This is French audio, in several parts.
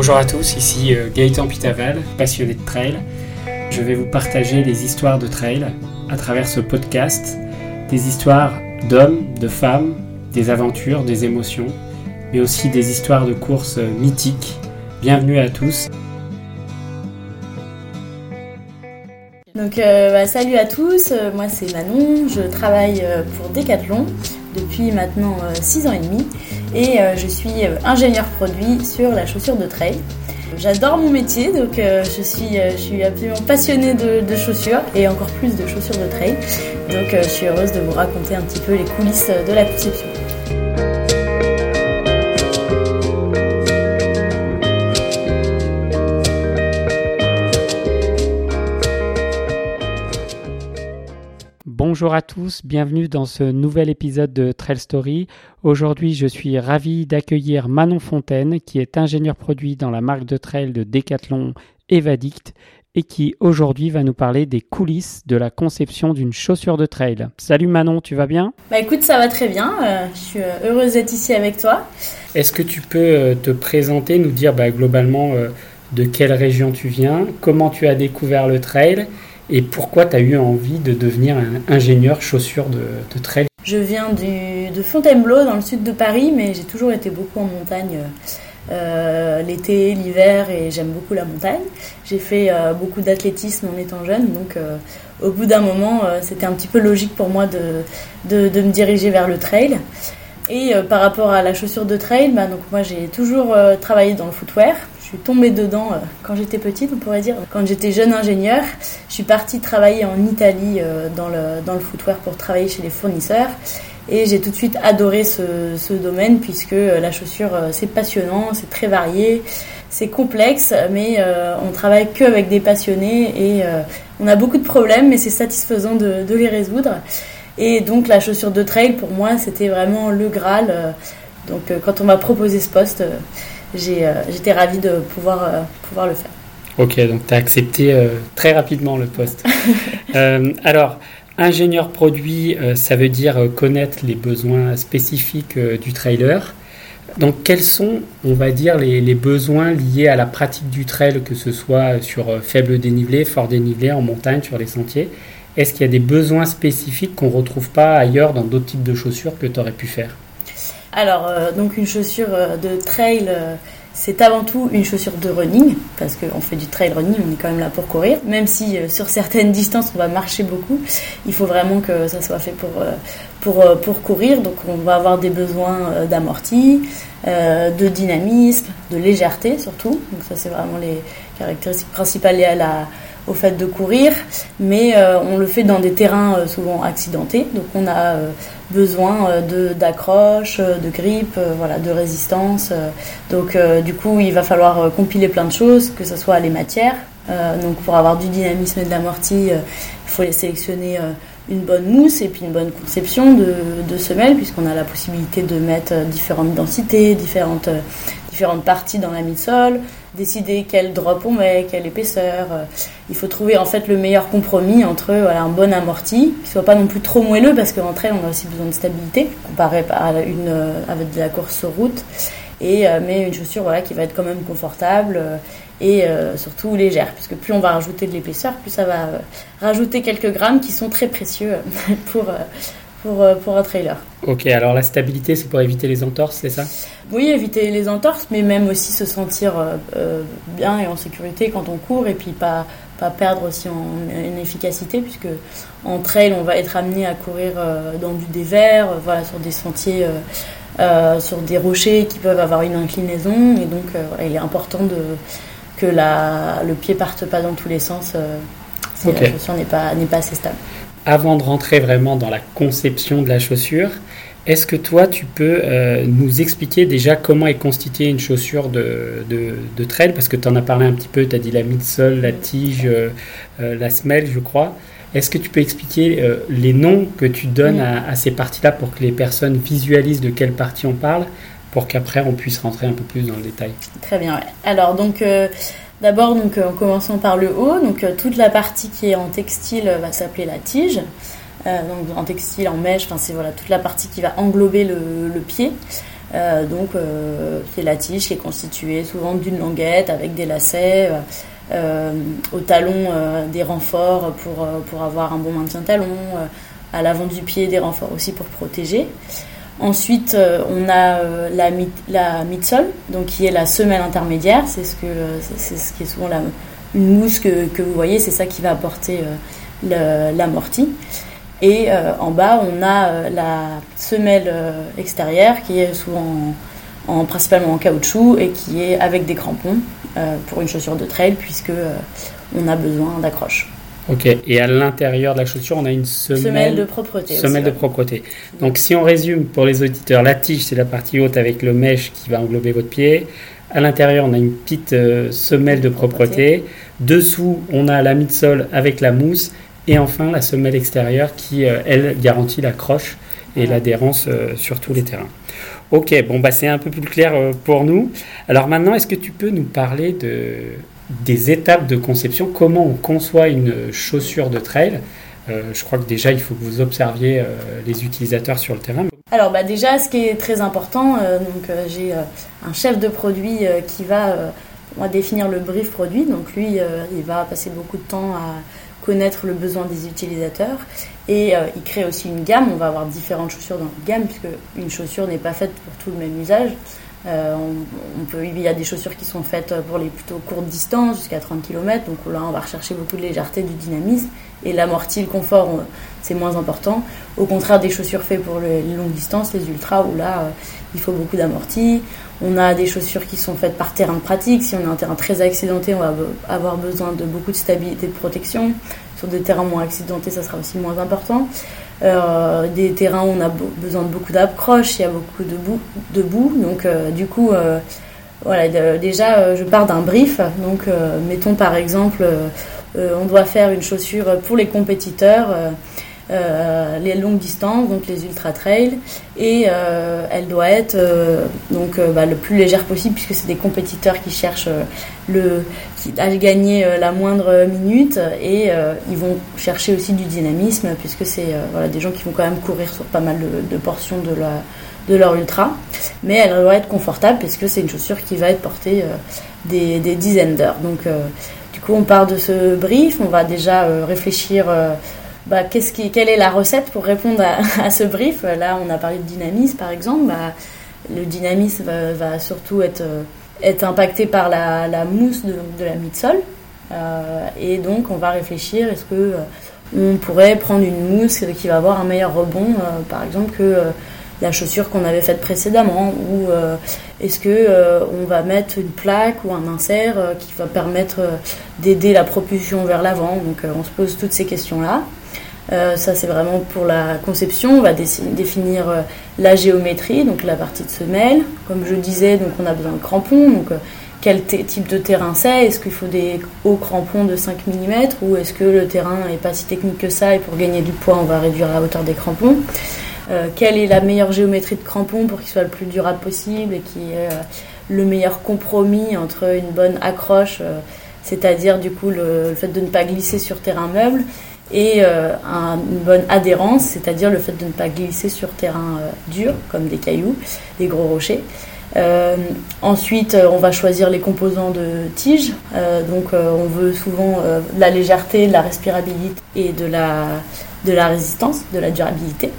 Bonjour à tous, ici euh, Gaëtan Pitaval, passionné de trail. Je vais vous partager des histoires de trail à travers ce podcast, des histoires d'hommes, de femmes, des aventures, des émotions, mais aussi des histoires de courses euh, mythiques. Bienvenue à tous. Donc euh, bah, salut à tous, moi c'est Manon, je travaille pour Decathlon depuis maintenant 6 ans et demi et je suis ingénieur produit sur la chaussure de trail. J'adore mon métier, donc je, suis, je suis absolument passionnée de, de, chaussures et encore plus de chaussures de trail. Donc je suis heureuse de vous raconter un petit peu les coulisses de la conception. Bonjour à tous, bienvenue dans ce nouvel épisode de Trail Story. Aujourd'hui, je suis ravi d'accueillir Manon Fontaine, qui est ingénieur produit dans la marque de trail de Decathlon Evadict et qui aujourd'hui va nous parler des coulisses de la conception d'une chaussure de trail. Salut Manon, tu vas bien? Bah écoute, ça va très bien, euh, je suis euh, heureuse d'être ici avec toi. Est-ce que tu peux euh, te présenter, nous dire bah, globalement de quelle région tu viens, comment tu as découvert le trail? Et pourquoi tu as eu envie de devenir un ingénieur chaussures de, trail? Je viens du, de Fontainebleau, dans le sud de Paris, mais j'ai toujours été beaucoup en montagne. Euh, l'été, l'hiver et j'aime beaucoup la montagne. J'ai fait euh, beaucoup d'athlétisme en étant jeune, donc euh, au bout d'un moment, c'était un petit peu logique pour moi de, de, de, me diriger vers le trail. Et par rapport à la chaussure de trail, bah, donc moi j'ai toujours travaillé dans le footwear. Je suis tombée dedans euh, quand j'étais petite, on pourrait dire. Quand j'étais jeune ingénieur, je suis partie travailler en Italie euh, dans, le, footwear pour travailler chez les fournisseurs. Et j'ai tout de suite adoré ce, domaine puisque euh, la chaussure, c'est passionnant, c'est très varié, c'est complexe, mais euh, on travaille que avec des passionnés et on a beaucoup de problèmes, mais c'est satisfaisant de, de, les résoudre. Et donc la chaussure de trail, pour moi, c'était vraiment le Graal. Donc quand on m'a proposé ce poste, j'étais ravie de pouvoir, euh, pouvoir le faire. Ok, donc tu as accepté euh, très rapidement le poste. euh, alors, ingénieur produit, euh, ça veut dire connaître les besoins spécifiques euh, du trailer. Donc, quels sont, on va dire, les, les, besoins liés à la pratique du trail, que ce soit sur euh, faible dénivelé, fort dénivelé, en montagne, sur les sentiers? Est-ce qu'il y a des besoins spécifiques qu'on ne retrouve pas ailleurs dans d'autres types de chaussures que tu aurais pu faire? Alors, euh, donc une chaussure de trail, euh, c'est avant tout une chaussure de running, parce qu'on fait du trail running, on est quand même là pour courir. Même si euh, sur certaines distances, on va marcher beaucoup, il faut vraiment que ça soit fait pour, pour, pour courir. Donc, on va avoir des besoins d'amorti, de dynamisme, de légèreté surtout. Donc, ça, c'est vraiment les caractéristiques principales liées à la, au fait de courir, mais euh, on le fait dans des terrains euh, souvent accidentés, donc on a euh, besoin de d'accroche, de grippe, voilà, de résistance. donc du coup, il va falloir compiler plein de choses, que ce soit les matières. donc pour avoir du dynamisme et de l'amorti, il faut les sélectionner une bonne mousse et puis une bonne conception de, de semelles, puisqu'on a la possibilité de mettre différentes densités, différentes, différentes parties dans la midsole, décider quel drop on met, quelle épaisseur. Il faut trouver en fait le meilleur compromis entre voilà, un bon amorti, qui soit pas non plus trop moelleux, parce qu'en trail on a aussi besoin de stabilité, comparé à une, avec de la course sur route, et, mais une chaussure voilà, qui va être quand même confortable et euh, surtout légère, puisque plus on va rajouter de l'épaisseur, plus ça va euh, rajouter quelques grammes qui sont très précieux pour, euh, pour, pour un trailer. Ok, alors la stabilité, c'est pour éviter les entorses, c'est ça? Oui, éviter les entorses, mais même aussi se sentir euh, bien et en sécurité quand on court, et puis pas, pas perdre aussi en, en efficacité, puisque en trail, on va être amené à courir euh, dans du dévers, voilà, sur des sentiers... sur des rochers qui peuvent avoir une inclinaison et donc il est important de, que la, le pied parte pas dans tous les sens euh, si okay. la chaussure n'est pas, n'est pas assez stable. Avant de rentrer vraiment dans la conception de la chaussure, est-ce que toi, tu peux euh, nous expliquer déjà comment est constituée une chaussure de, de, de trail? Parce que tu en as parlé un petit peu, tu as dit la midsole, la tige, euh, la semelle, je crois. Est-ce que tu peux expliquer euh, les noms que tu donnes à, à, ces parties-là pour que les personnes visualisent de quelle partie on parle pour qu'après on puisse rentrer un peu plus dans le détail? Très bien. Alors donc euh, d'abord donc en commençant par le haut, donc euh, toute la partie qui est en textile va s'appeler la tige. Euh, donc en textile, en mèche, enfin c'est voilà toute la partie qui va englober le, le pied. donc c'est la tige qui est constituée souvent d'une languette avec des lacets. au talon des renforts pour, pour avoir un bon maintien talon, à l'avant du pied des renforts aussi pour protéger. Ensuite, on a la, la midsole, donc qui est la semelle intermédiaire. C'est ce, ce qui est souvent une mousse que, vous voyez, c'est ça qui va apporter l'amorti. Et euh, en bas, on a euh, la semelle euh, extérieure qui est souvent en, principalement en caoutchouc et qui est avec des crampons pour une chaussure de trail puisque on a besoin d'accroche. Ok, et à l'intérieur de la chaussure, on a une semelle, semelle de propreté. Semelle de propreté. Donc si on résume pour les auditeurs, la tige c'est la partie haute avec le mèche qui va englober votre pied. À l'intérieur, on a une petite semelle de propreté. Dessous, on a la midsole avec la mousse et enfin, la semelle extérieure qui, euh, elle, garantit la croche et l'adhérence euh, sur tous les terrains. Ok, bon, bah, c'est un peu plus clair euh, pour nous. Alors maintenant, est-ce que tu peux nous parler de, des étapes de conception Comment on conçoit une chaussure de trail? Je crois que déjà, il faut que vous observiez les utilisateurs sur le terrain. Alors bah déjà, ce qui est très important, donc j'ai un chef de produit qui va définir le brief produit. Donc lui, il va passer beaucoup de temps à connaître le besoin des utilisateurs et euh, il crée aussi une gamme. On va avoir différentes chaussures dans la gamme puisque une chaussure n'est pas faite pour tout le même usage. Euh, on, peut, il y a des chaussures qui sont faites pour les plutôt courtes distances, jusqu'à 30 km. Donc là, on va rechercher beaucoup de légèreté, du dynamisme. Et l'amorti, le confort, c'est moins important. Au contraire des chaussures faites pour les longues distances, les ultras, où là, euh, il faut beaucoup d'amorti. On a des chaussures qui sont faites par terrain de pratique. Si on a un terrain très accidenté, on va avoir besoin de beaucoup de stabilité de protection. Sur des terrains moins accidentés, ça sera aussi moins important. Euh, des terrains où on a besoin de beaucoup d'accroche, il y a beaucoup de boue. De donc, euh, du coup, euh, voilà, déjà, je pars d'un brief. Donc, mettons par exemple, on doit faire une chaussure pour les compétiteurs. Euh, les longues distances, donc les ultra trails, et euh, elle doit être euh, donc bah, le plus légère possible puisque c'est des compétiteurs qui cherchent le, à gagner la moindre minute et ils vont chercher aussi du dynamisme puisque c'est voilà, des gens qui vont quand même courir sur pas mal de, portions de, la, de leur ultra, mais elle doit être confortable puisque c'est une chaussure qui va être portée des, des, dizaines d'heures. Donc du coup on part de ce brief, on va déjà réfléchir bah, quelle est la recette pour répondre à, ce brief? Là, on a parlé de dynamisme, par exemple. Bah, le dynamisme va, surtout être, euh, être impacté par la, mousse de, la midsole. Euh, et donc, on va réfléchir, est-ce que euh, on pourrait prendre une mousse qui va avoir un meilleur rebond, par exemple, que la chaussure qu'on avait faite précédemment? Ou est-ce que on va mettre une plaque ou un insert qui va permettre d'aider la propulsion vers l'avant? Donc, on se pose toutes ces questions-là. Euh, ça, c'est vraiment pour la conception. On va définir euh, la géométrie, donc la partie de semelle. Comme je disais, donc on a besoin de crampons. Donc, euh, quel type de terrain c'est? Est-ce qu'il faut des hauts crampons de 5 mm ou est-ce que le terrain n'est pas si technique que ça et pour gagner du poids, on va réduire la hauteur des crampons? Quelle est la meilleure géométrie de crampons pour qu'il soit le plus durable possible et qui ait le meilleur compromis entre une bonne accroche, c'est-à-dire du coup le, fait de ne pas glisser sur terrain meuble? Et euh, une bonne adhérence, c'est-à-dire le fait de ne pas glisser sur terrain euh, dur, comme des cailloux, des gros rochers. Euh, ensuite, on va choisir les composants de tige. donc, on veut souvent de la légèreté, de la respirabilité et de la, de la résistance, de la durabilité.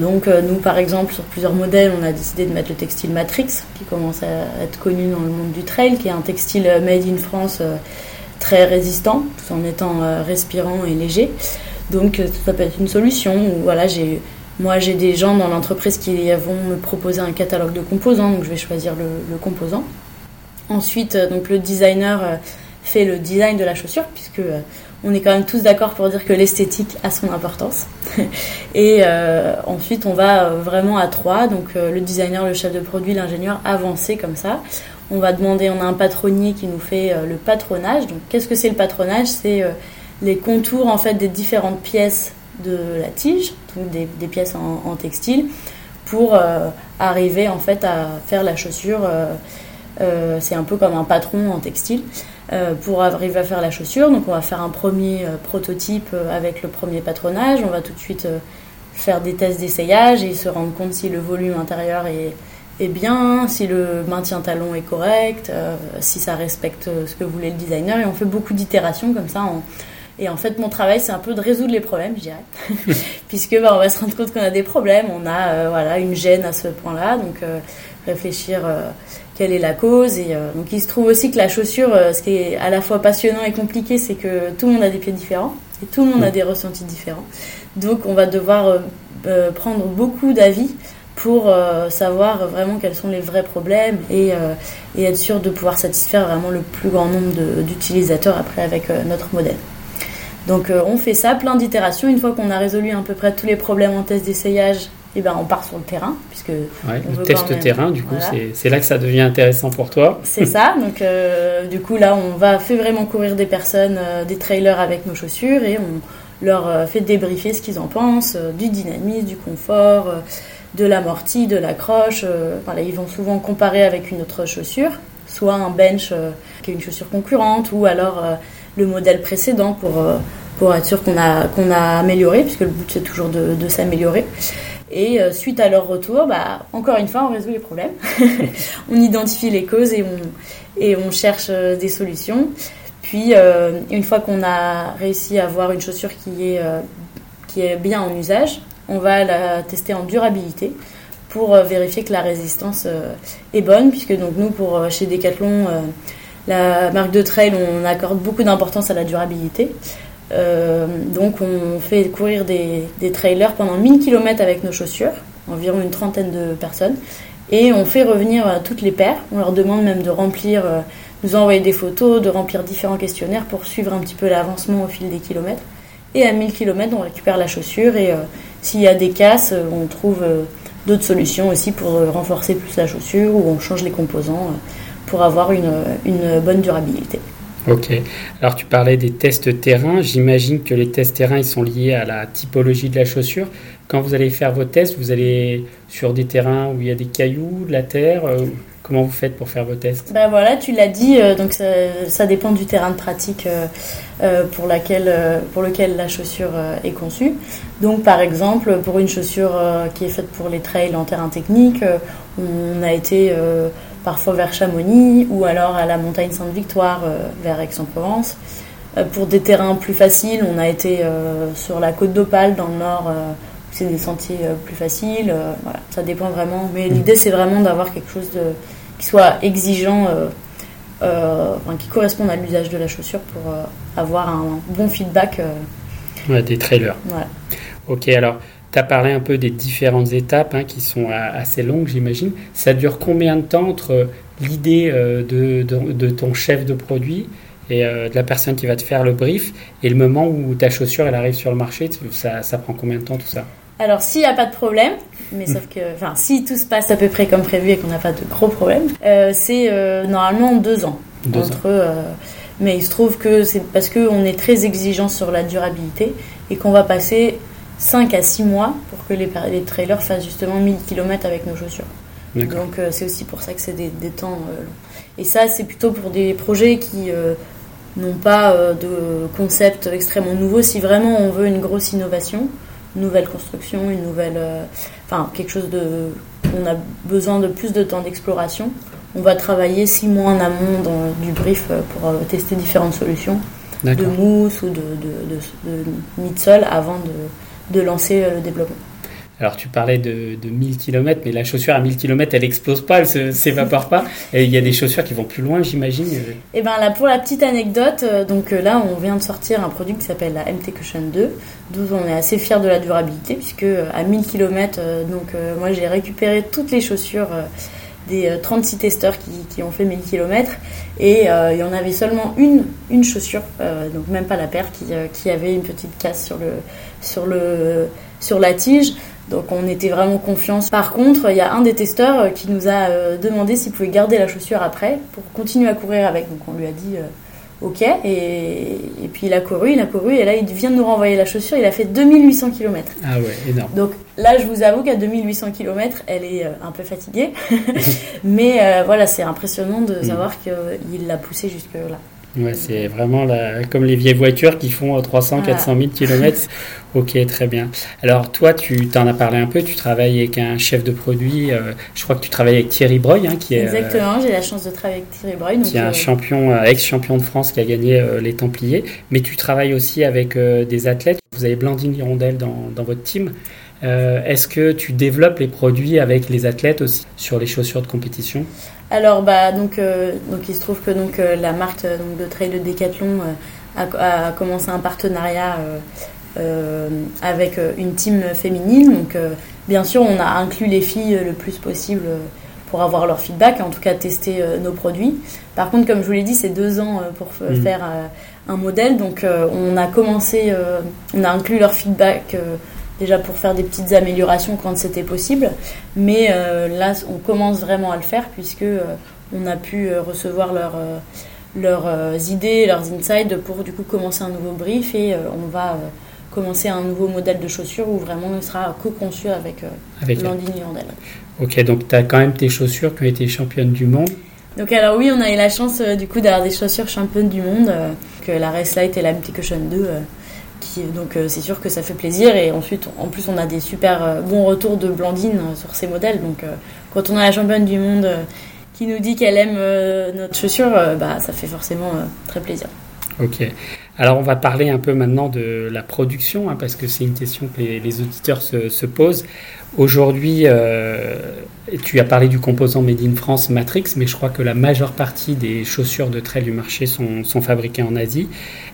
donc, nous, par exemple, sur plusieurs modèles, on a décidé de mettre le textile Matrix, qui commence à être connu dans le monde du trail, qui est un textile made in France très résistant, tout en étant euh, respirant et léger. Donc euh, ça peut être une solution. voilà, j'ai, moi j'ai des gens dans l'entreprise qui vont me proposer un catalogue de composants, donc je vais choisir le, composant. Ensuite, euh, donc le designer fait le design de la chaussure, puisque on est quand même tous d'accord pour dire que l'esthétique a son importance. et ensuite, on va vraiment à trois, donc le designer, le chef de produit, l'ingénieur, avancer comme ça on va demander, on a un patronnier qui nous fait euh, le patronage. Donc, qu'est-ce que c'est le patronage? C'est euh, les contours en fait des différentes pièces de la tige, des, pièces en, textile, pour euh, arriver en fait à faire la chaussure. c'est un peu comme un patron en textile pour arriver à faire la chaussure. Donc, on va faire un premier prototype avec le premier patronage. On va tout de suite faire des tests d'essayage et se rendre compte si le volume intérieur est est bien, si le maintien talon est correct, si ça respecte ce que voulait le designer. Et on fait beaucoup d'itérations comme ça. Et en fait, mon travail, c'est un peu de résoudre les problèmes, je dirais. Puisque bah, on va se rendre compte qu'on a des problèmes, on a voilà, une gêne à ce point-là. Donc, réfléchir quelle est la cause. Et donc, il se trouve aussi que la chaussure, ce qui est à la fois passionnant et compliqué, c'est que tout le monde a des pieds différents et tout le monde a des ressentis différents. Donc, on va devoir euh, prendre beaucoup d'avis pour euh, savoir vraiment quels sont les vrais problèmes et, euh, et, être sûr de pouvoir satisfaire vraiment le plus grand nombre d'utilisateurs après avec notre modèle. Donc on fait ça, plein d'itérations. Une fois qu'on a résolu à peu près tous les problèmes en test d'essayage, eh ben, on part sur le terrain. Puisque ouais, le test terrain, du coup, c'est là que ça devient intéressant pour toi. C'est ça. Donc, du coup, là, on va faire vraiment courir des personnes, des trailers avec nos chaussures et on, leur euh, fait débriefer ce qu'ils en pensent, euh, du dynamisme, du confort, euh, de l'amorti, de l'accroche. Voilà, ils vont souvent comparer avec une autre chaussure, soit un bench qui est une chaussure concurrente, ou alors le modèle précédent pour, pour être sûr qu'on a, a amélioré, puisque le but c'est toujours de, s'améliorer. Et suite à leur retour, bah, encore une fois, on résout les problèmes. on identifie les causes et on, et on cherche des solutions. Puis, euh, une fois qu'on a réussi à avoir une chaussure qui est, euh, qui est bien en usage, on va la tester en durabilité pour euh, vérifier que la résistance est bonne, puisque donc nous, pour, chez Decathlon, la marque de trail, on accorde beaucoup d'importance à la durabilité. donc on fait courir des, trailers pendant 1000 km avec nos chaussures, environ une trentaine de personnes, et on fait revenir toutes les paires. On leur demande même de remplir nous envoyer des photos, de remplir différents questionnaires pour suivre un petit peu l'avancement au fil des kilomètres. Et à 1000 km, on récupère la chaussure et euh, s'il y a des casses, euh, on trouve euh, d'autres solutions aussi pour renforcer plus la chaussure ou on change les composants pour avoir une, une bonne durabilité. Ok. Alors tu parlais des tests terrain. J'imagine que les tests terrain ils sont liés à la typologie de la chaussure. Quand vous allez faire vos tests, vous allez sur des terrains où il y a des cailloux, de la terre. Comment vous faites pour faire vos tests? Ben voilà, tu l'as dit, euh, donc ça, dépend du terrain de pratique euh, euh, pour, laquelle, pour lequel la chaussure est conçue. Donc par exemple, pour une chaussure qui est faite pour les trails en terrain technique, on a été parfois vers Chamonix ou alors à la montagne Sainte-Victoire vers Aix-en-Provence. pour des terrains plus faciles, on a été sur la côte d'Opale dans le nord c'est des sentiers plus faciles. voilà, ça dépend vraiment. Mais mmh. l'idée, c'est vraiment d'avoir quelque chose de, qui soit exigeant, euh, euh, qui corresponde à l'usage de la chaussure pour euh, avoir un bon feedback. des trailers. Ok, alors tu as parlé un peu des différentes étapes hein, qui sont assez longues, j'imagine. Ça dure combien de temps entre l'idée de, de, ton chef de produit et de la personne qui va te faire le brief et le moment où ta chaussure elle arrive sur le marché? Ça, ça prend combien de temps tout ça? Alors, s'il n'y a pas de problème, mais sauf que, enfin, si tout se passe à peu près comme prévu et qu'on n'a pas de gros problèmes, euh, c'est euh, normalement deux ans. entre, euh, mais il se trouve que c'est parce qu'on est très exigeant sur la durabilité et qu'on va passer 5 à 6 mois pour que les, les trailers fassent justement 1000 km avec nos chaussures. Donc, c'est aussi pour ça que c'est des, des, temps longs. Et ça, c'est plutôt pour des projets qui n'ont pas de concept extrêmement nouveau. Si vraiment on veut une grosse innovation, nouvelle construction, une nouvelle, euh, enfin quelque chose de, on a besoin de plus de temps d'exploration. On va travailler six mois en amont dans, du brief euh, pour euh, tester différentes solutions de mousse ou de, de, de, de avant de, de lancer le développement. Alors tu parlais de, de 1000 km, mais la chaussure à 1000 km, elle explose pas, elle s'évapore pas. Et il y a des chaussures qui vont plus loin, j'imagine. Et eh ben là, pour la petite anecdote, euh, donc euh, là, on vient de sortir un produit qui s'appelle la MT Cushion 2, d'où on est assez fier de la durabilité, puisque euh, à 1000 km, donc moi j'ai récupéré toutes les chaussures des 36 testeurs qui, ont fait 1000 km et il y en avait seulement une, une chaussure, donc même pas la paire, qui, avait une petite casse sur la tige. Donc on était vraiment confiants. Par contre, il y a un des testeurs euh, qui nous a euh, demandé s'il pouvait garder la chaussure après pour continuer à courir avec. Donc on lui a dit euh, ok. Et, puis il a couru, il a couru et là il vient de nous renvoyer la chaussure. Il a fait 2800 km. Ah ouais, énorme. Donc là je vous avoue qu'à 2800 km, elle est un peu fatiguée. Mais voilà, c'est impressionnant de mm. savoir qu'il l'a poussé jusque là. Ouais, c'est vraiment la, comme les vieilles voitures qui font 300, 400 000 km. ok, très bien. Alors toi, tu t'en as parlé un peu, tu travailles avec un chef de produit, euh, je crois que tu travailles avec Thierry Breuil, hein, qui est... Exactement, j'ai la chance de travailler avec Thierry Breuil. qui est un champion, ex-champion de France qui a gagné les Templiers. Mais tu travailles aussi avec des athlètes. Vous avez Blandine Hirondelle dans, dans votre team. Euh, est-ce que tu développes les produits avec les athlètes aussi sur les chaussures de compétition? Alors bah donc euh, donc il se trouve que donc euh, la marque donc, de trail de Decathlon a, commencé un partenariat avec une team féminine. Donc bien sûr on a inclus les filles le plus possible pour avoir leur feedback, en tout cas tester nos produits. Par contre, comme je vous l'ai dit, c'est deux ans pour mmh. faire un modèle. Donc, on a commencé, on a inclus leur feedback déjà pour faire des petites améliorations quand c'était possible. Mais euh, là, on commence vraiment à le faire puisque euh, on a pu euh, recevoir leur, leurs idées, leurs insights pour du coup commencer un nouveau brief et on va commencer un nouveau modèle de chaussures où vraiment on sera co-conçu avec, avec Landini Ok, donc tu as quand même tes chaussures qui ont été championnes du monde. Donc alors oui, on a eu la chance du coup d'avoir des chaussures championnes du monde, que la Race Light et la Multicution 2 donc euh, c'est sûr que ça fait plaisir et ensuite en plus on a des super euh, bons retours de Blandine euh, sur ces modèles donc quand on a la championne du monde qui nous dit qu'elle aime notre chaussure bah ça fait forcément très plaisir. Ok. Alors on va parler un peu maintenant de la production hein, parce que c'est une question que les, auditeurs se, posent. Aujourd'hui, euh, tu as parlé du composant Made in France Matrix, mais je crois que la majeure partie des chaussures de trail du marché sont, fabriquées en Asie.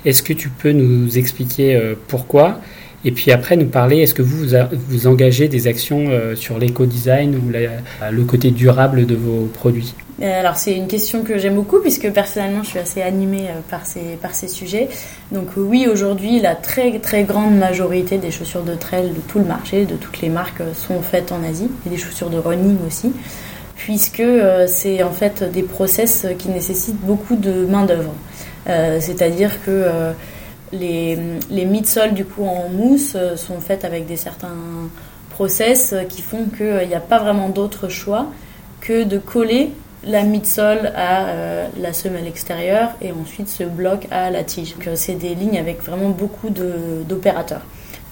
Est-ce que tu peux nous expliquer euh, pourquoi et puis après, nous parler, est-ce que vous vous engagez des actions euh, sur l'éco-design ou le côté durable de vos produits? Euh, alors c'est une question que j'aime beaucoup puisque personnellement je suis assez animée euh, par ces, par ces sujets. Donc oui, aujourd'hui la très très grande majorité des chaussures de trail de tout le marché, de toutes les marques sont faites en Asie et des chaussures de running aussi puisque c'est en fait des process qui nécessitent beaucoup de main d'œuvre. C'est-à-dire que les, les du coup en mousse euh, sont faites avec des certains process euh, qui font qu'il n'y euh, a pas vraiment d'autre choix que de coller la midsole à la semelle extérieure et ensuite ce bloc à la tige. c'est des lignes avec vraiment beaucoup d'opérateurs.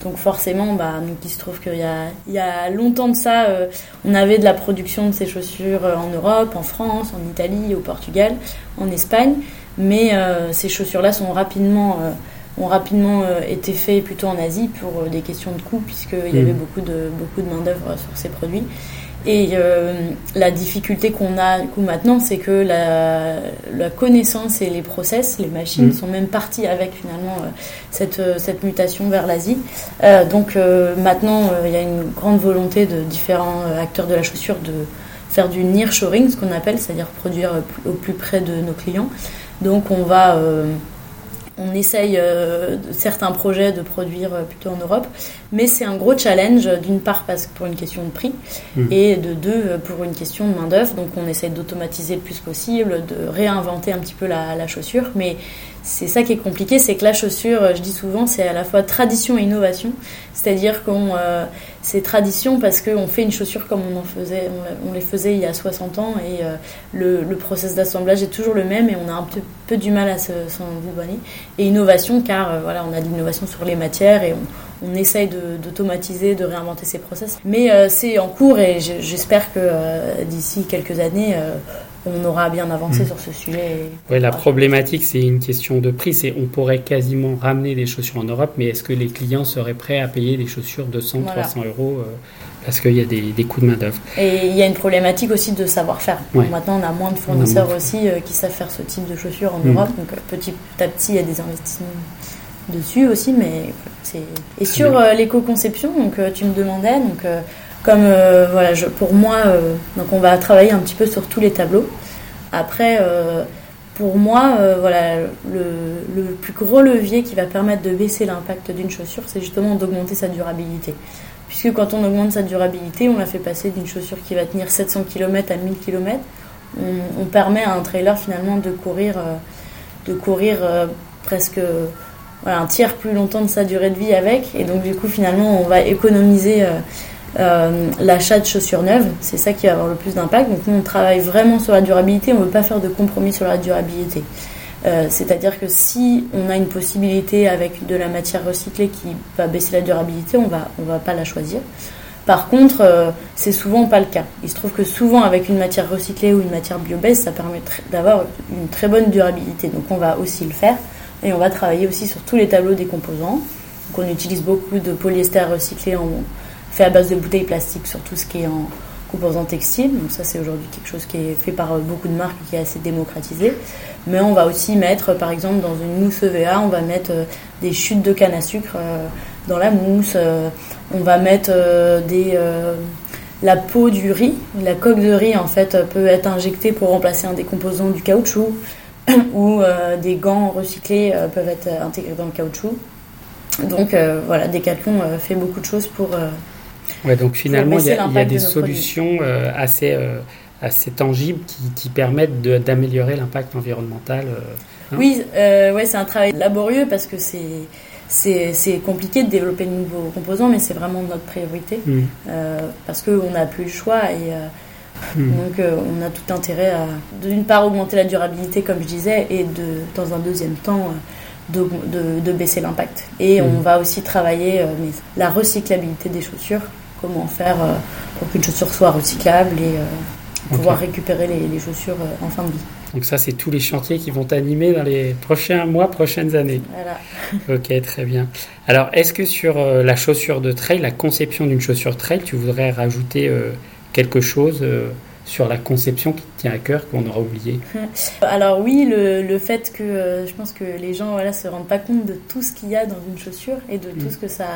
Donc forcément, bah, il se trouve qu'il y y a longtemps de ça, on avait de la production de ces chaussures en Europe, en France, en Italie, au Portugal, en Espagne, mais ces chaussures-là sont rapidement ont rapidement euh, été faits plutôt en Asie pour euh, des questions de coût, puisqu'il y avait mm. beaucoup de, beaucoup de main-d'œuvre sur ces produits. Et euh, la difficulté qu'on a coup, maintenant, c'est que la, la, connaissance et les process, les machines, mm. sont même partis avec finalement cette, cette mutation vers l'Asie. donc maintenant, il y a une grande volonté de différents acteurs de la chaussure de faire du nearshoring, ce qu'on appelle, c'est-à-dire produire au plus près de nos clients. Donc on va on essaye euh, certains projets de produire euh, plutôt en Europe, mais c'est un gros challenge d'une part parce que pour une question de prix mmh. et de deux euh, pour une question de main d'œuvre. Donc on essaye d'automatiser le plus possible, de réinventer un petit peu la, la chaussure, mais c'est ça qui est compliqué, c'est que la chaussure, je dis souvent, c'est à la fois tradition et innovation. C'est-à-dire qu'on euh, c'est tradition parce qu'on fait une chaussure comme on en faisait, on, les faisait il y a 60 ans et euh, le, le process d'assemblage est toujours le même et on a un peu, peu du mal à s'en dédouaner. Et innovation car euh, voilà, on a de l'innovation sur les matières et on, essaye d'automatiser, de, réinventer ces process. Mais c'est en cours et j'espère que d'ici quelques années on aura bien avancé hmm. sur ce sujet. Oui, la problématique, c'est une question de prix. C'est on pourrait quasiment ramener des chaussures en Europe, mais est-ce que les clients seraient prêts à payer des chaussures de 100, 300 euros euh, parce qu'il y a des, coûts de main d'œuvre. Et il y a une problématique aussi de savoir-faire. Maintenant, on a moins de fournisseurs aussi euh, qui savent faire ce type de chaussures en hmm. Europe. Donc, euh, petit à petit, il y a des investissements dessus aussi, mais c'est. Et sur l'éco-conception, donc tu me demandais, donc comme euh, voilà, pour moi, euh, donc on va travailler un petit peu sur tous les tableaux. Après, euh, pour moi, voilà, le, plus gros levier qui va permettre de baisser l'impact d'une chaussure, c'est justement d'augmenter sa durabilité. Puisque quand on augmente sa durabilité, on la fait passer d'une chaussure qui va tenir 700 km à 1000 km. On, permet à un trailer finalement de courir, de courir presque un tiers plus longtemps de sa durée de vie avec. Et donc du coup, finalement, on va économiser l'achat de chaussures neuves, c'est ça qui va avoir le plus d'impact. Donc nous, on travaille vraiment sur la durabilité, on ne veut pas faire de compromis sur la durabilité. C'est-à-dire que si on a une possibilité avec de la matière recyclée qui va baisser la durabilité, on va, va pas la choisir. Par contre, euh, c'est souvent pas le cas. Il se trouve que souvent, avec une matière recyclée ou une matière bio-based, ça permet d'avoir une très bonne durabilité. Donc, on va aussi le faire. Et on va travailler aussi sur tous les tableaux des composants. Donc, on utilise beaucoup de polyester recyclé en, fait à base de bouteilles plastiques sur tout ce qui est en composants textiles. Donc, ça, c'est aujourd'hui quelque chose qui est fait par beaucoup de marques et qui est assez démocratisé. Mais on va aussi mettre, par exemple, dans une mousse EVA, on va mettre euh, des chutes de canne à sucre euh, dans la mousse. On va mettre euh, des, euh, la peau du riz. La coque de riz, en fait, peut être injectée pour remplacer un des composants du caoutchouc. ou euh, des gants recyclés peuvent être intégrés dans le caoutchouc. Donc voilà, Decathlon fait beaucoup de choses pour. Ouais, donc finalement, il y a, des solutions assez, assez tangibles qui, permettent d'améliorer l'impact environnemental. Hein. oui, ouais, c'est un travail laborieux parce que c'est c'est compliqué de développer de nouveaux composants, mais c'est vraiment notre priorité mm. euh, parce qu'on n'a plus le choix et euh, mm. donc euh, on a tout intérêt à d'une part augmenter la durabilité comme je disais et de dans un deuxième temps de, de, baisser l'impact. Et on va aussi travailler la recyclabilité des chaussures, comment faire pour qu'une chaussure soit recyclable et pouvoir récupérer les, les chaussures en fin de vie. Donc ça, c'est tous les chantiers qui vont t'animer dans les prochains mois, prochaines années. Voilà. ok, très bien. Alors, est-ce que sur euh, la chaussure de trail, la conception d'une chaussure trail, tu voudrais rajouter euh, quelque chose euh, sur la conception qui tient à cœur, qu'on aura oublié Alors oui, le, fait que je pense que les gens voilà, se rendent pas compte de tout ce qu'il y a dans une chaussure et de tout mm. ce que ça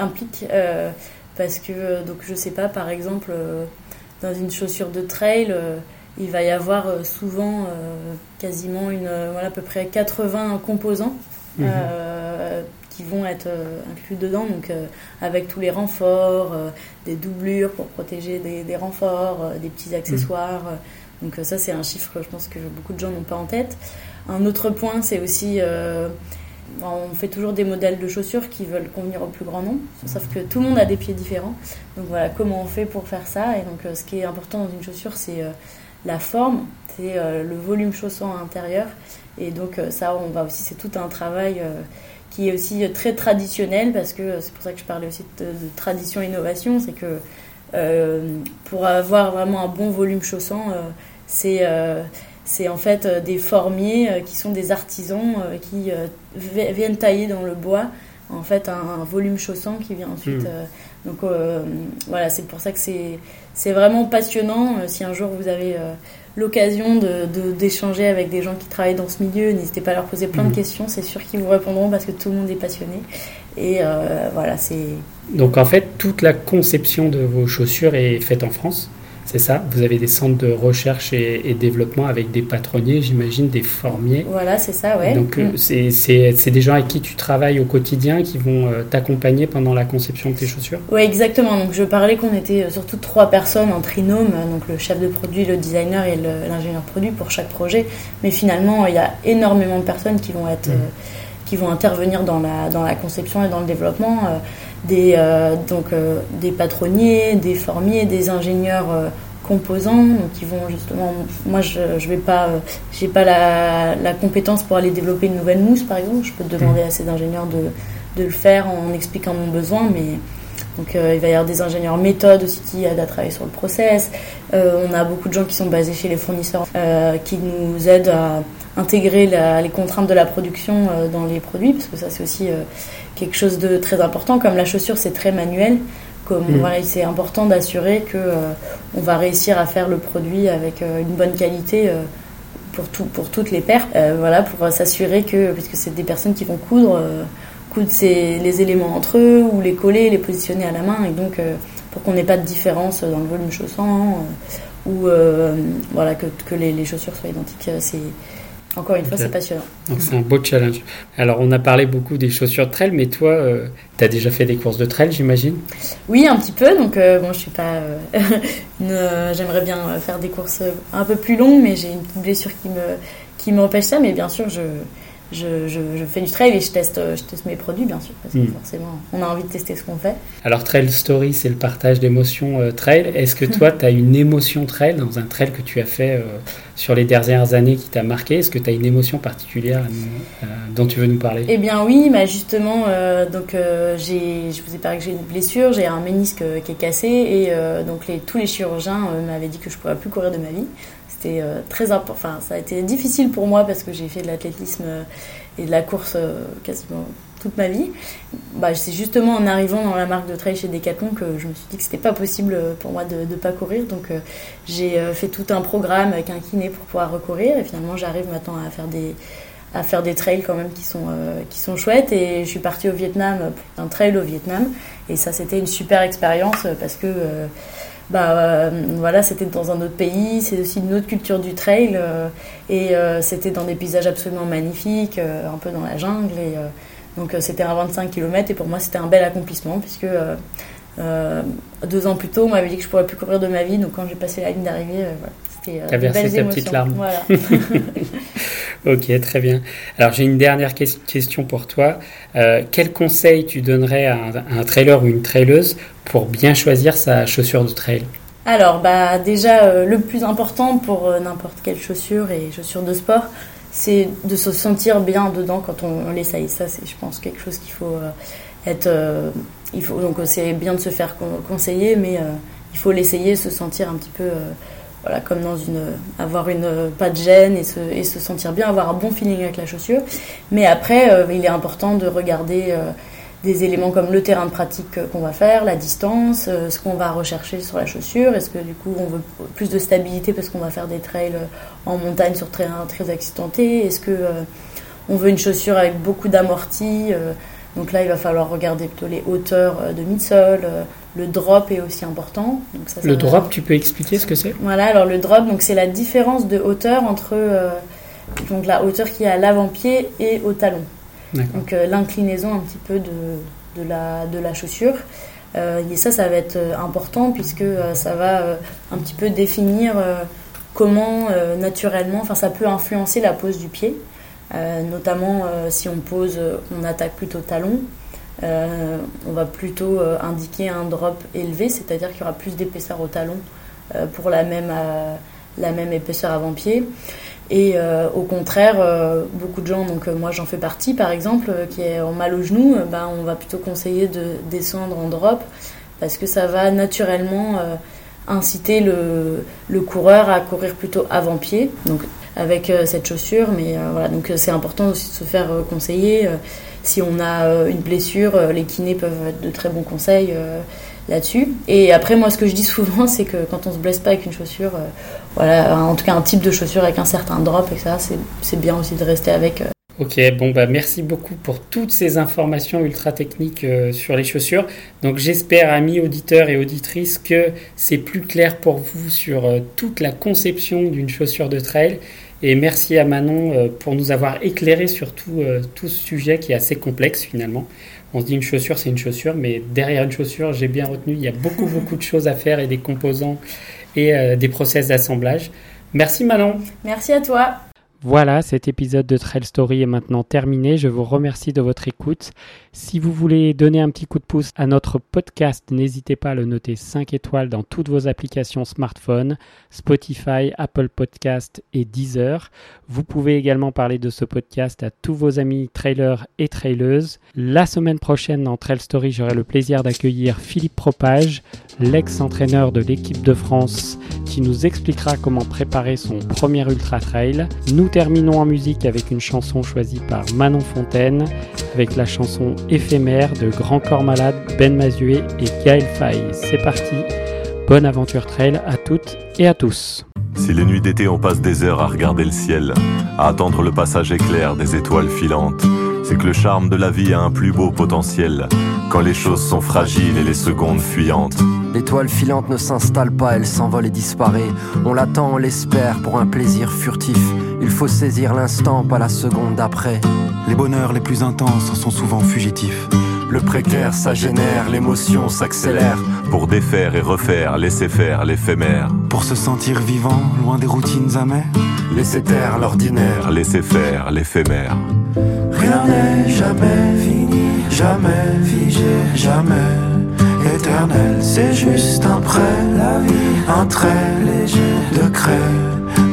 implique. parce que, donc je sais pas, par exemple, dans une chaussure de trail il va y avoir euh, souvent euh, quasiment une, euh, voilà, à peu près 80 composants mhm. Qui vont être inclus dedans, donc avec tous les renforts, des doublures pour protéger des, renforts, des petits accessoires. Donc ça, c'est un chiffre que je pense que beaucoup de gens n'ont pas en tête. Un autre point, c'est aussi on fait toujours des modèles de chaussures qui veulent convenir au plus grand nombre, sauf que tout le monde a des pieds différents. Donc voilà, comment on fait pour faire ça Et donc ce qui est important dans une chaussure, c'est la forme, c'est euh, le volume chaussant intérieur. Et donc euh, ça, on va aussi, c'est tout un travail euh, qui est aussi très traditionnel parce que c'est pour ça que je parlais aussi de, tradition innovation, c'est que pour avoir vraiment un bon volume chaussant, c'est c'est en fait des formiers qui sont des artisans qui viennent tailler dans le bois en fait un, volume chaussant qui vient ensuite. Hmm. donc voilà, c'est pour ça que c'est c'est vraiment passionnant. Euh, si un jour vous avez euh, l'occasion d'échanger de, avec des gens qui travaillent dans ce milieu, n'hésitez pas à leur poser plein de mhm. questions. C'est sûr qu'ils vous répondront parce que tout le monde est passionné. Et euh, voilà, c'est. Donc en fait, toute la conception de vos chaussures est faite en France? C'est ça Vous avez des centres de recherche et, développement avec des patronniers, j'imagine, des formiers. Voilà, c'est ça, ouais. Donc, mm. c'est des gens avec qui tu travailles au quotidien qui vont euh, t'accompagner pendant la conception de tes chaussures? Oui, exactement. Donc, je parlais qu'on était euh, surtout trois personnes en trinôme, donc le chef de produit, le designer et l'ingénieur produit pour chaque projet. Mais finalement, il y a énormément de personnes qui vont être. Mm. Euh, qui vont intervenir dans la, dans la conception et dans le développement des, euh, donc, euh, des patronniers, des formiers, des ingénieurs euh, composants. Qui vont justement moi je je vais pas j'ai pas la, la, compétence pour aller développer une nouvelle mousse par exemple. Je peux demander à ces ingénieurs de, de le faire en expliquant mon besoin mais donc il va y avoir des ingénieurs méthodes aussi qui aident à travailler sur le process. On a beaucoup de gens qui sont basés chez les fournisseurs qui nous aident à intégrer les contraintes de la production dans les produits parce que ça c'est aussi quelque chose de très important. Comme la chaussure, c'est très manuel. Comme mm. voilà, c'est important d'assurer que euh, on va réussir à faire le produit avec euh, une bonne qualité euh, pour tout, pour toutes les paires. voilà, pour s'assurer que, puisque c'est des personnes qui vont coudre, coudre ces, les éléments entre eux ou les coller, les positionner à la main, et donc pour qu'on n'ait pas de différence dans le volume chaussant ou voilà que, que les, les, chaussures soient identiques. c'est encore une fois, c'est passionnant. Donc c'est un beau challenge. Alors on a parlé beaucoup des chaussures de trail, mais toi, euh, tu as déjà fait des courses de trail, j'imagine? Oui, un petit peu. Donc euh, bon, je suis pas. Euh, j'aimerais bien faire des courses un peu plus longues, mais j'ai une petite blessure qui me qui m'empêche ça. Mais bien sûr, je je, je, fais du trail et je teste, je teste mes produits, bien sûr, parce que hmm. forcément, on a envie de tester ce qu'on fait. Alors, Trail Story, c'est le partage d'émotions trail. Est-ce que toi, tu as une émotion trail dans un trail que tu as fait sur les dernières années qui t'a marqué? Est-ce que tu as une émotion particulière dont tu veux nous parler? Eh bien oui, bah justement, donc j'ai, je vous ai parlé que j'ai une blessure, j'ai un ménisque qui est cassé et donc les, tous les chirurgiens m'avaient dit que je ne pourrais plus courir de ma vie. C'était très important, enfin ça a été difficile pour moi parce que j'ai fait de l'athlétisme et de la course quasiment toute ma vie. Bah, c'est justement en arrivant dans la marque de trail chez Decathlon que je me suis dit que c'était pas possible pour moi de ne pas courir. Donc euh, j'ai euh, fait tout un programme avec un kiné pour pouvoir recourir et finalement j'arrive maintenant à faire des à faire des trails quand même qui sont euh, qui sont chouettes et je suis partie au Vietnam pour un trail au Vietnam et ça c'était une super expérience parce que bah voilà c'était dans un autre pays c'est aussi une autre culture du trail et c'était dans des paysages absolument magnifiques un peu dans la jungle et donc euh, c'était un 25 km et pour moi c'était un bel accomplissement puisque euh, euh, deux ans plus tôt on m'avait dit que je pourrais plus courir de ma vie. Donc quand j'ai passé la ligne d'arrivée, voilà, c'était une versé ta petite larme. Voilà. ok, très bien. Alors j'ai une dernière question pour toi. quel conseil tu donnerais à un, trailer ou une traileuse pour bien choisir sa chaussure de trail? Alors, bah, déjà, le plus important pour n'importe quelle chaussure et chaussure de sport, c'est de se sentir bien dedans quand on, l'essaye. Ça, c'est, je pense, quelque chose qu'il faut euh, être. Euh, il faut, donc, c'est bien de se faire conseiller, mais euh, il faut l'essayer, se sentir un petit peu. Voilà, comme dans une. avoir une. pas de gêne et se, et se sentir bien, avoir un bon feeling avec la chaussure. Mais après, il est important de regarder des éléments comme le terrain de pratique qu'on va faire, la distance, euh, ce qu'on va rechercher sur la chaussure. Est-ce que du coup on veut plus de stabilité parce qu'on va faire des trails en montagne sur terrain très accidenté Est-ce que euh, on veut une chaussure avec beaucoup d'amorti euh, Donc là il va falloir regarder plutôt les hauteurs de midsole. le drop est aussi important. Donc ça, le drop, tu peux expliquer ce que c'est? Voilà, alors le drop, donc c'est la différence de hauteur entre donc la hauteur qui est à l'avant-pied et au talon. Donc euh, l'inclinaison un petit peu de, de, la, de la chaussure. Euh, et ça, ça va être euh, important puisque ça va un petit peu définir comment naturellement, enfin ça peut influencer la pose du pied. Notamment si on pose, on attaque plutôt talon, on va plutôt indiquer un drop élevé, c'est-à-dire qu'il y aura plus d'épaisseur au talon pour la même, la même épaisseur avant-pied. Et euh, au contraire, euh, beaucoup de gens, donc euh, moi j'en fais partie par exemple, qui est en mal au genou, ben, on va plutôt conseiller de descendre en drop parce que ça va naturellement inciter le, le, coureur à courir plutôt avant-pied, avec cette chaussure. Mais voilà, donc c'est important aussi de se faire conseiller. si on a une blessure, les kinés peuvent être de très bons conseils là-dessus. Et après, moi, ce que je dis souvent, c'est que quand on se blesse pas avec une chaussure, euh, voilà, en tout cas un type de chaussure avec un certain drop, et ça, c'est bien aussi de rester avec. Euh. Ok, bon bah merci beaucoup pour toutes ces informations ultra techniques euh, sur les chaussures. Donc j'espère, amis auditeurs et auditrices, que c'est plus clair pour vous sur toute la conception d'une chaussure de trail. Et merci à Manon pour nous avoir éclairé sur tout, tout ce sujet qui est assez complexe finalement on se dit une chaussure, c'est une chaussure, mais derrière une chaussure, j'ai bien retenu, il y a beaucoup, beaucoup de choses à faire et des composants et euh, des process d'assemblage. Merci Manon. Merci à toi. Voilà, cet épisode de Trail Story est maintenant terminé. Je vous remercie de votre écoute. Si vous voulez donner un petit coup de pouce à notre podcast, n'hésitez pas à le noter 5 étoiles dans toutes vos applications smartphone, Spotify, Apple Podcast et Deezer. Vous pouvez également parler de ce podcast à tous vos amis trailers et traileuses. La semaine prochaine dans Trail Story, j'aurai le plaisir d'accueillir Philippe Propage, l'ex-entraîneur de l'équipe de France, qui nous expliquera comment préparer son premier ultra trail. Nous terminons en musique avec une chanson choisie par Manon Fontaine, avec la chanson éphémère de Grand Corps Malade, Ben Mazué et Gaël Faye. C'est parti, bonne aventure trail à toutes et à tous. Si les nuits d'été on passe des heures à regarder le ciel, à attendre le passage éclair des étoiles filantes, c'est que le charme de la vie a un plus beau potentiel, quand les choses sont fragiles et les secondes fuyantes. L'étoile filante ne s'installe pas, elle s'envole et disparaît. On l'attend, on l'espère pour un plaisir furtif. Il faut saisir l'instant, pas la seconde d'après. Les bonheurs les plus intenses sont souvent fugitifs. Le précaire, ça génère, l'émotion s'accélère. Pour défaire et refaire, laisser faire l'éphémère. Pour se sentir vivant, loin des routines amères. Laisser taire l'ordinaire, laisser faire l'éphémère. Rien n'est jamais fini, jamais figé, jamais C'est juste un prêt, la vie, un trait léger de craie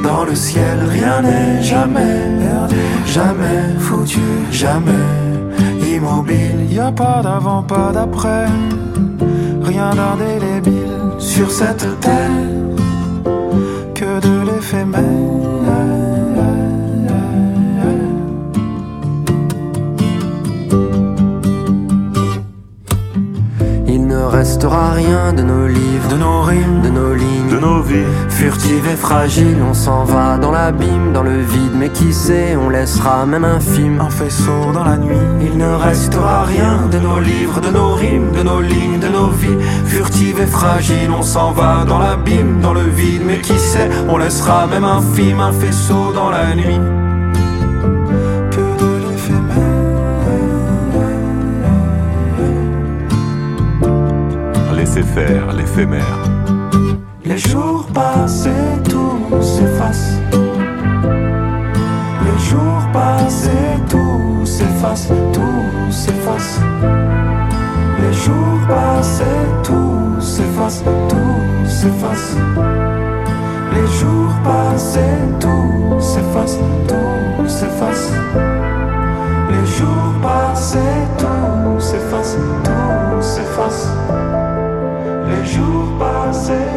dans le le ciel. Rien n'est jamais perdu, jamais foutu, jamais immobile. Y a pas d'avant, pas d'après, rien d'indélébile sur cette terre que de l'éphémère. Restera rien de nos livres, de nos rimes, de nos lignes, de nos vies. Furtives et fragiles, on s'en va dans l'abîme, dans le vide, mais qui sait, on laissera même un film, un faisceau dans la nuit. Il ne restera rien de nos livres, de nos rimes, de nos lignes, de nos vies. Furtives et fragiles, on s'en va dans l'abîme, dans le vide, mais qui sait, on laissera même un film, un faisceau dans la nuit. l'éphémère. Les jours passés, tout s'efface. Les jours passés, tout s'efface, tout s'efface. Les jours passés, tout s'efface, tout s'efface. Les jours passés, tout s'efface, tout s'efface. Les jours passés, tout s'efface, tout s'efface. nascer.